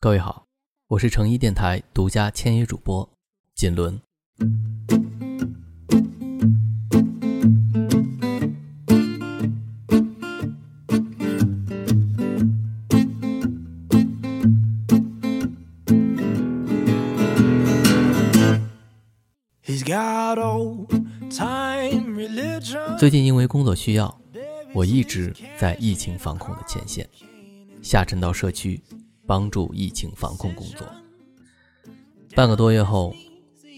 各位好，我是诚一电台独家签约主播锦纶。最近因为工作需要，我一直在疫情防控的前线，下沉到社区，帮助疫情防控工作。半个多月后，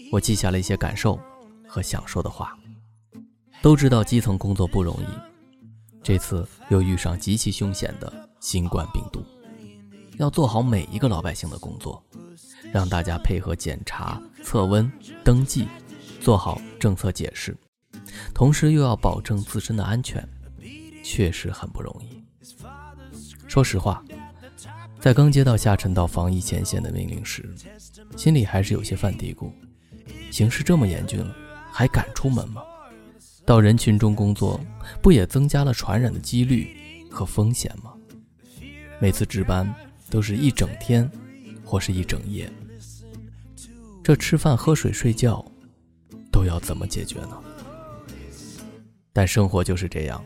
我记下了一些感受和想说的话。都知道基层工作不容易，这次又遇上极其凶险的新冠病毒，要做好每一个老百姓的工作，让大家配合检查、测温、登记，做好政策解释。同时又要保证自身的安全，确实很不容易。说实话，在刚接到下沉到防疫前线的命令时，心里还是有些犯嘀咕：形势这么严峻了，还敢出门吗？到人群中工作，不也增加了传染的几率和风险吗？每次值班都是一整天，或是一整夜，这吃饭、喝水、睡觉，都要怎么解决呢？但生活就是这样，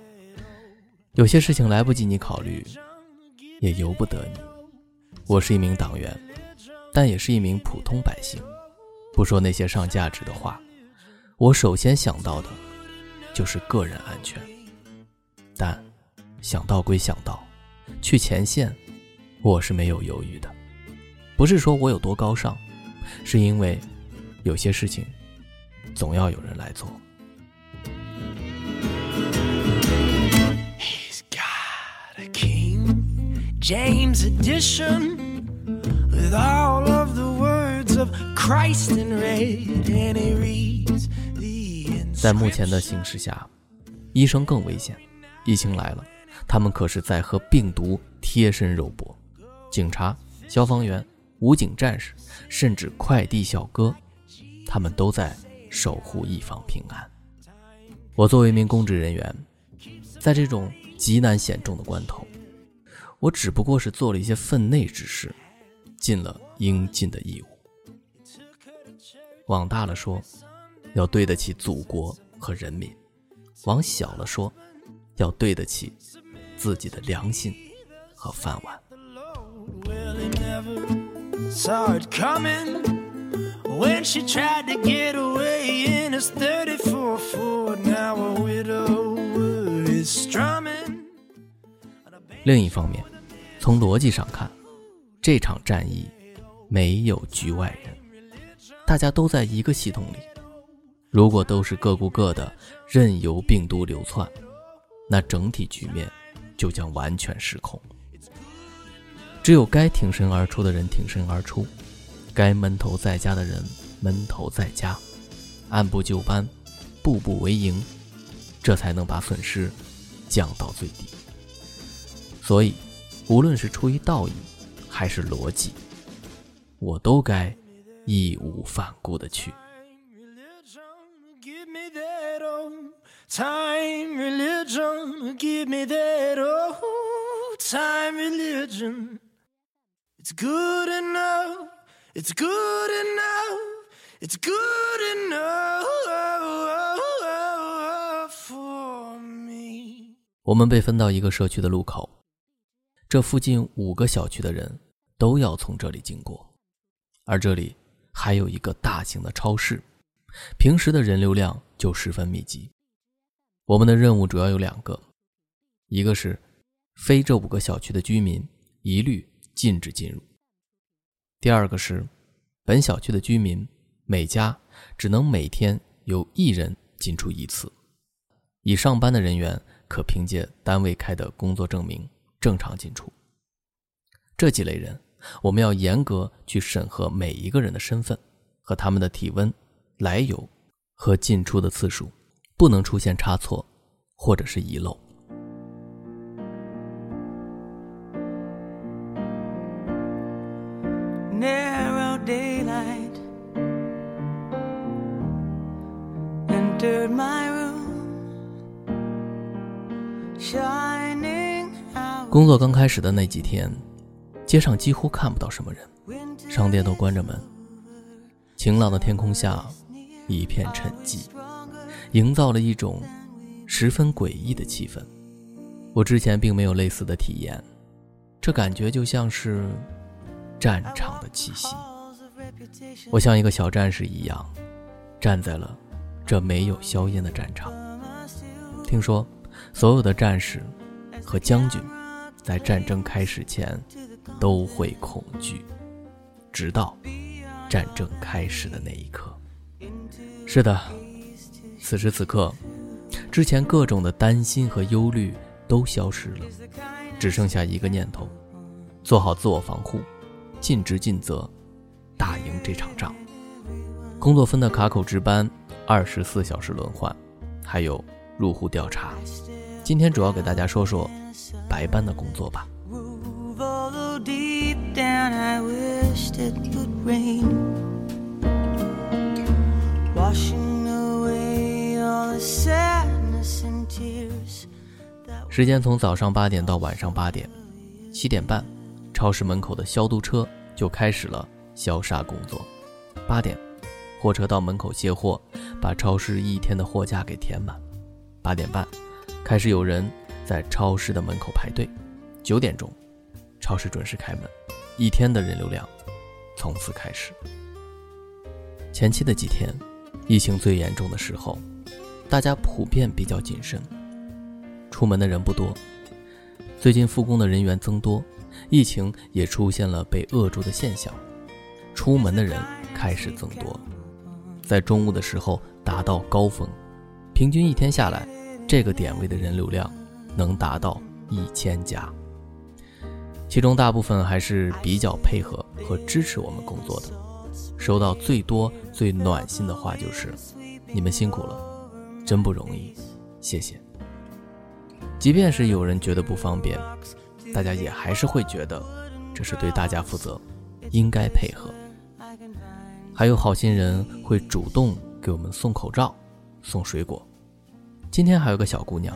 有些事情来不及你考虑，也由不得你。我是一名党员，但也是一名普通百姓。不说那些上价值的话，我首先想到的，就是个人安全。但想到归想到，去前线，我是没有犹豫的。不是说我有多高尚，是因为有些事情，总要有人来做。James edition with all of the words of Christ in red and he reads the 在目前的形势下，医生更危险。疫情来了，他们可是在和病毒贴身肉搏。警察、消防员、武警战士，甚至快递小哥，他们都在守护一方平安。我作为一名公职人员，在这种极难险重的关头。我只不过是做了一些分内之事，尽了应尽的义务。往大了说，要对得起祖国和人民；往小了说，要对得起自己的良心和饭碗。另一方面。从逻辑上看，这场战役没有局外人，大家都在一个系统里。如果都是各顾各的，任由病毒流窜，那整体局面就将完全失控。只有该挺身而出的人挺身而出，该闷头在家的人闷头在家，按部就班，步步为营，这才能把损失降到最低。所以。无论是出于道义，还是逻辑，我都该义无反顾的去。我们被分到一个社区的路口。这附近五个小区的人都要从这里经过，而这里还有一个大型的超市，平时的人流量就十分密集。我们的任务主要有两个，一个是非这五个小区的居民一律禁止进入；第二个是本小区的居民每家只能每天有一人进出一次，已上班的人员可凭借单位开的工作证明。正常进出，这几类人，我们要严格去审核每一个人的身份和他们的体温、来由和进出的次数，不能出现差错或者是遗漏。工作刚开始的那几天，街上几乎看不到什么人，商店都关着门。晴朗的天空下，一片沉寂，营造了一种十分诡异的气氛。我之前并没有类似的体验，这感觉就像是战场的气息。我像一个小战士一样，站在了这没有硝烟的战场。听说，所有的战士和将军在战争开始前都会恐惧，直到战争开始的那一刻。是的，此时此刻，之前各种的担心和忧虑都消失了，只剩下一个念头：做好自我防护，尽职尽责。打赢这场仗，工作分的卡口值班，二十四小时轮换，还有入户调查。今天主要给大家说说白班的工作吧。时间从早上八点到晚上八点，七点半，超市门口的消毒车就开始了。消杀工作，八点，货车到门口卸货，把超市一天的货架给填满。八点半，开始有人在超市的门口排队。九点钟，超市准时开门，一天的人流量从此开始。前期的几天，疫情最严重的时候，大家普遍比较谨慎，出门的人不多。最近复工的人员增多，疫情也出现了被扼住的现象。出门的人开始增多，在中午的时候达到高峰，平均一天下来，这个点位的人流量能达到一千家。其中大部分还是比较配合和支持我们工作的，收到最多最暖心的话就是：“你们辛苦了，真不容易，谢谢。”即便是有人觉得不方便，大家也还是会觉得这是对大家负责，应该配合。还有好心人会主动给我们送口罩、送水果。今天还有个小姑娘，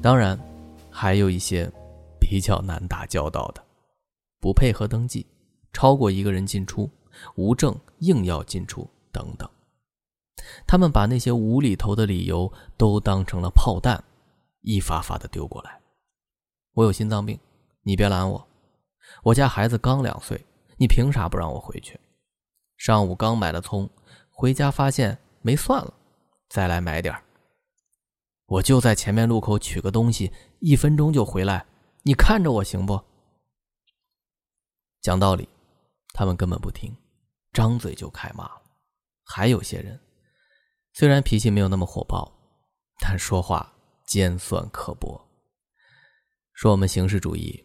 当然，还有一些比较难打交道的，不配合登记，超过一个人进出，无证硬要进出等等。他们把那些无厘头的理由都当成了炮弹，一发发的丢过来。我有心脏病，你别拦我。我家孩子刚两岁，你凭啥不让我回去？上午刚买了葱，回家发现没蒜了，再来买点儿。我就在前面路口取个东西，一分钟就回来，你看着我行不？讲道理，他们根本不听，张嘴就开骂了。还有些人，虽然脾气没有那么火爆，但说话尖酸刻薄，说我们形式主义，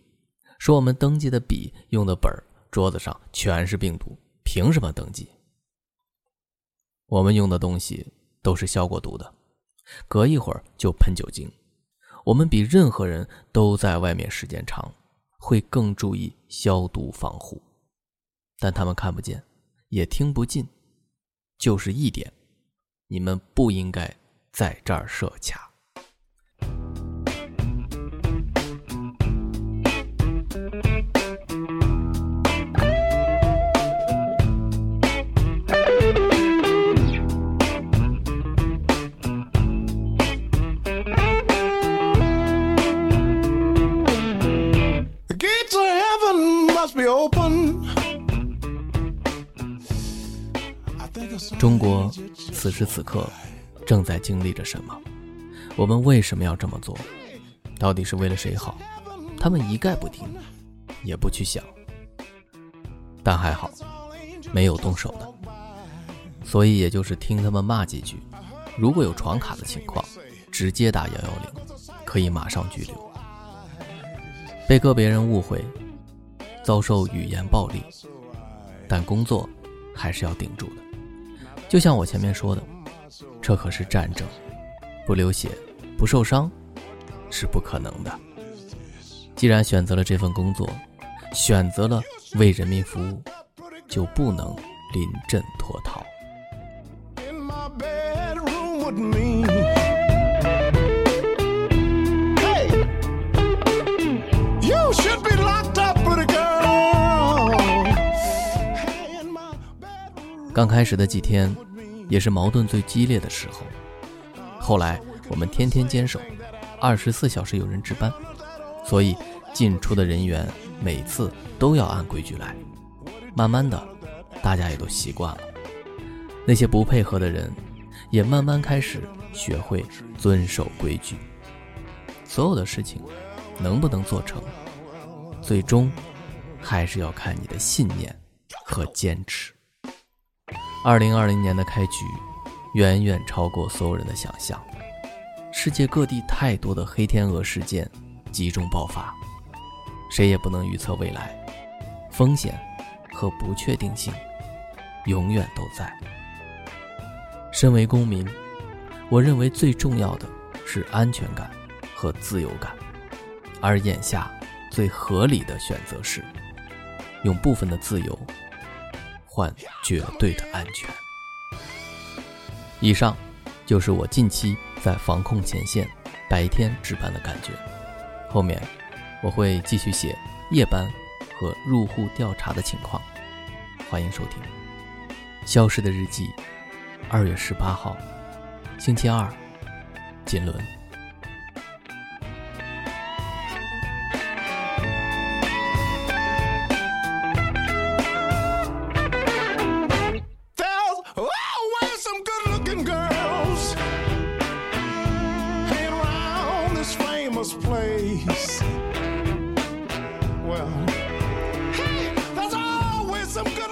说我们登记的笔、用的本桌子上全是病毒，凭什么登记？我们用的东西都是消过毒的。隔一会儿就喷酒精，我们比任何人都在外面时间长，会更注意消毒防护。但他们看不见，也听不进，就是一点，你们不应该在这儿设卡。中国此时此刻正在经历着什么？我们为什么要这么做？到底是为了谁好？他们一概不听，也不去想。但还好，没有动手的，所以也就是听他们骂几句。如果有闯卡的情况，直接打幺幺零，可以马上拘留。被个别人误会，遭受语言暴力，但工作还是要顶住的。就像我前面说的，这可是战争，不流血、不受伤是不可能的。既然选择了这份工作，选择了为人民服务，就不能临阵脱逃。刚开始的几天，也是矛盾最激烈的时候。后来我们天天坚守，二十四小时有人值班，所以进出的人员每次都要按规矩来。慢慢的，大家也都习惯了。那些不配合的人，也慢慢开始学会遵守规矩。所有的事情能不能做成，最终还是要看你的信念和坚持。二零二零年的开局，远远超过所有人的想象。世界各地太多的黑天鹅事件集中爆发，谁也不能预测未来，风险和不确定性永远都在。身为公民，我认为最重要的是安全感和自由感，而眼下最合理的选择是用部分的自由。换绝对的安全。以上就是我近期在防控前线白天值班的感觉。后面我会继续写夜班和入户调查的情况。欢迎收听《消失的日记》。二月十八号，星期二，锦纶。Place. Well, hey, there's always some good